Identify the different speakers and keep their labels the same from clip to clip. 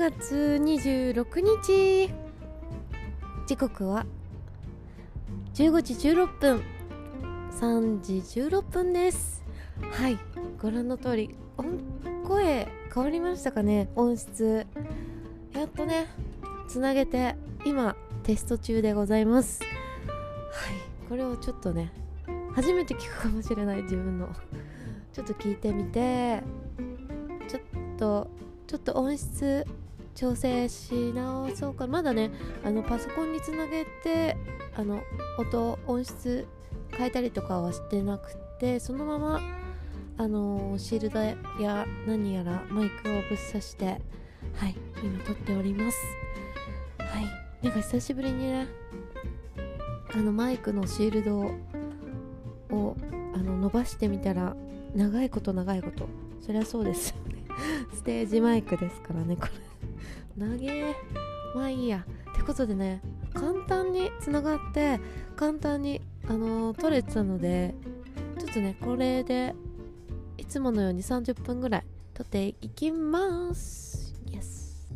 Speaker 1: 月26日時刻は15時16分。3時16分です。はいご覧の通り声変わりましたかね音質やっとねつなげて今テスト中でございます。はいこれをちょっとね初めて聞くかもしれない自分の。ちょっと聞いてみてちょっとちょっと音質調整し直そうかまだねあのパソコンにつなげてあの音音質変えたりとかはしてなくてそのままあのシールドや何やらマイクをぶっ刺してはい今撮っております。はい。なんか久しぶりにねあのマイクのシールドをあの伸ばしてみたら長いこと長いこと。そりゃそうですよね。ステージマイクですからねこれ。長えまあいいや。ってことでね簡単につながって簡単にあのー、撮れてたのでちょっとねこれでいつものように30分ぐらい撮っていきます。イエス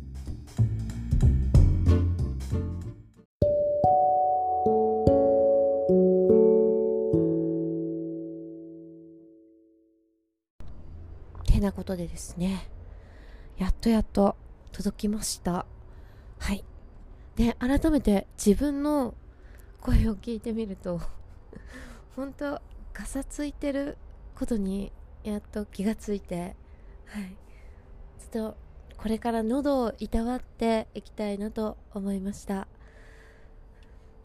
Speaker 1: てなことでですねやっとやっと届きました。はい。で改めて自分の声を聞いてみると 本当ガサついてることにやっと気がついてはい。ちょっとこれから喉をいたわっていきたいなと思いました。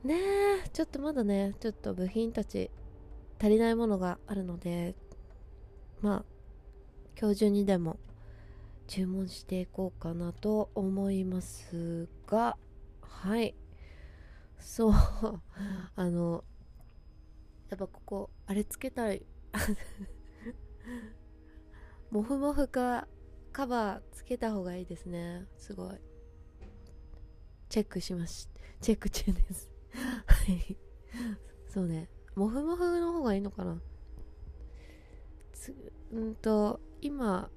Speaker 1: ねえちょっとまだねちょっと部品たち足りないものがあるのでまあ今日中にでも注文していこうかなと思いますがはい。そう。あのやっぱここあれつけたい。モフモフかカバーつけた方がいいですね。すごい。チェックしましチェック中です。はい。そうね。モフモフの方がいいのかな。つうんと今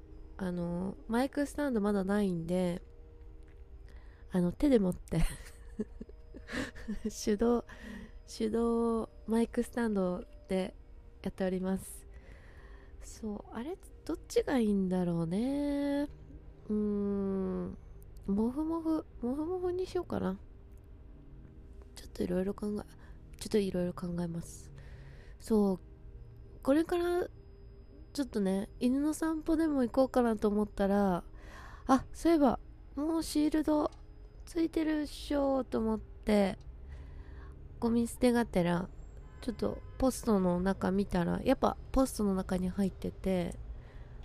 Speaker 1: あのマイクスタンドまだないんであの手で持って 手動手動マイクスタンドでやっております。そうあれどっちがいいんだろうね。うーんもふもふもふもふにしようかな。ちょっといろいろ考えちょっといろいろ考えます。そうこれからちょっとね犬の散歩でも行こうかなと思ったらあそういえばもうシールドついてるっしょと思ってゴミ捨てがてらちょっとポストの中見たらやっぱポストの中に入ってて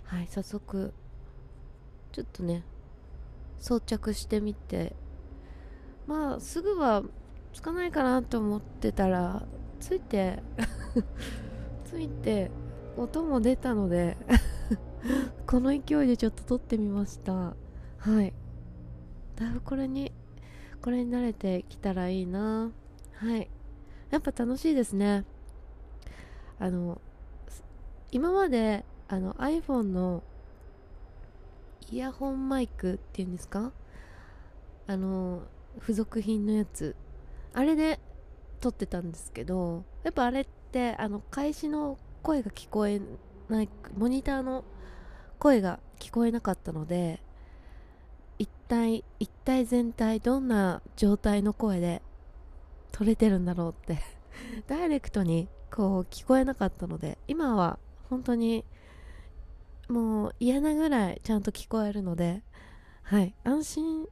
Speaker 1: はい早速ちょっとね装着してみてまあすぐはつかないかなと思ってたらついて ついて音も出たので この勢いでちょっと撮ってみました。はい。だいぶこれにこれに慣れてきたらいいな。はい。やっぱ楽しいですね。あの今まであの iPhone のイヤホンマイクっていうんですか？あの付属品のやつ。あれで撮ってたんですけどやっぱあれってあの開始の声が聞こえないモニターの声が聞こえなかったので一体一体全体どんな状態の声で撮れてるんだろうって ダイレクトにこう聞こえなかったので今は本当にもう嫌なぐらいちゃんと聞こえるのではい安心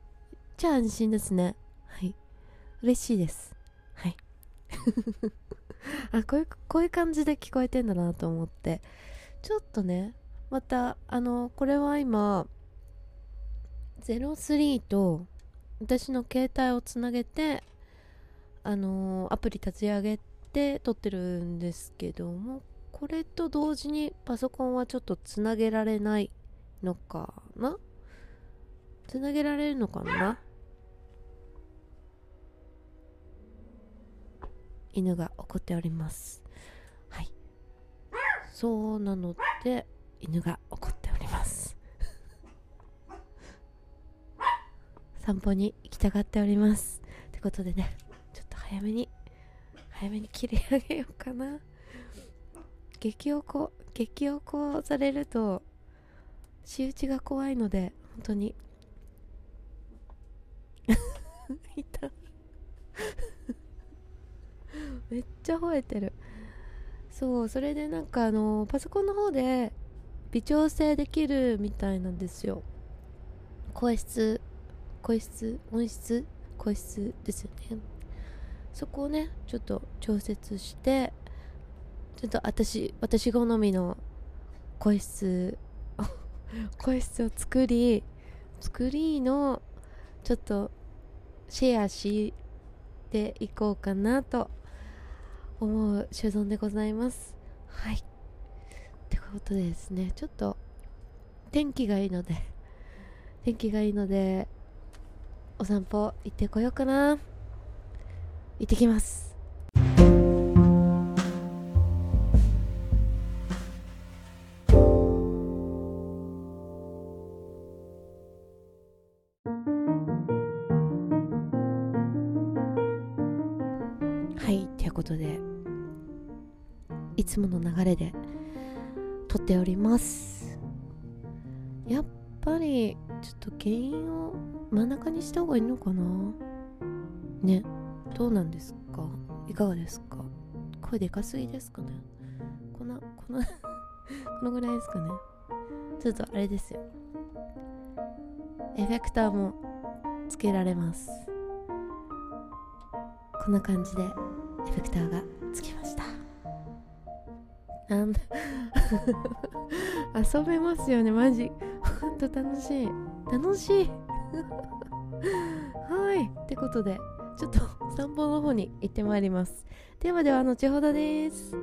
Speaker 1: じゃあ安心ですね。はい嬉しいです。はい。あこういうこういう感じで聞こえてんだなと思って。ちょっとねまたあのこれは今03と私の携帯をつなげてあのアプリ立ち上げて撮ってるんですけどもこれと同時にパソコンはちょっとつなげられないのかな？つなげられるのかな？犬が怒っております。はい。そうなので犬が怒っております。散歩に行きたがっております。ってことでねちょっと早めに早めに切り上げようかな。激おこ激おこされると仕打ちが怖いので本当に ためっちゃ吠えてる。そうそれでなんかあのパソコンの方で微調整できるみたいなんですよ。声質声質音質声質ですよね。そこをねちょっと調節してちょっと私私好みの声質 声質を作り作りのちょっとシェアしていこうかなと思う所存でございます。はい。ってことでですねちょっと天気がいいので 天気がいいのでお散歩行ってこようかな。行ってきます。はいということでいつもの流れで撮っております。やっぱりちょっと原因を真ん中にした方がいいのかな？ねどうなんですか？いかがですか？声でかすぎですかね？こんなこの このぐらいですかね？ちょっとあれですよ。エフェクターもつけられます。こんな感じでエフェクターがつきました。なん遊べますよねマジ。ほんと楽しい。楽しい。はい。ってことでちょっと散歩の方に行ってまいります。ではでは後ほどです。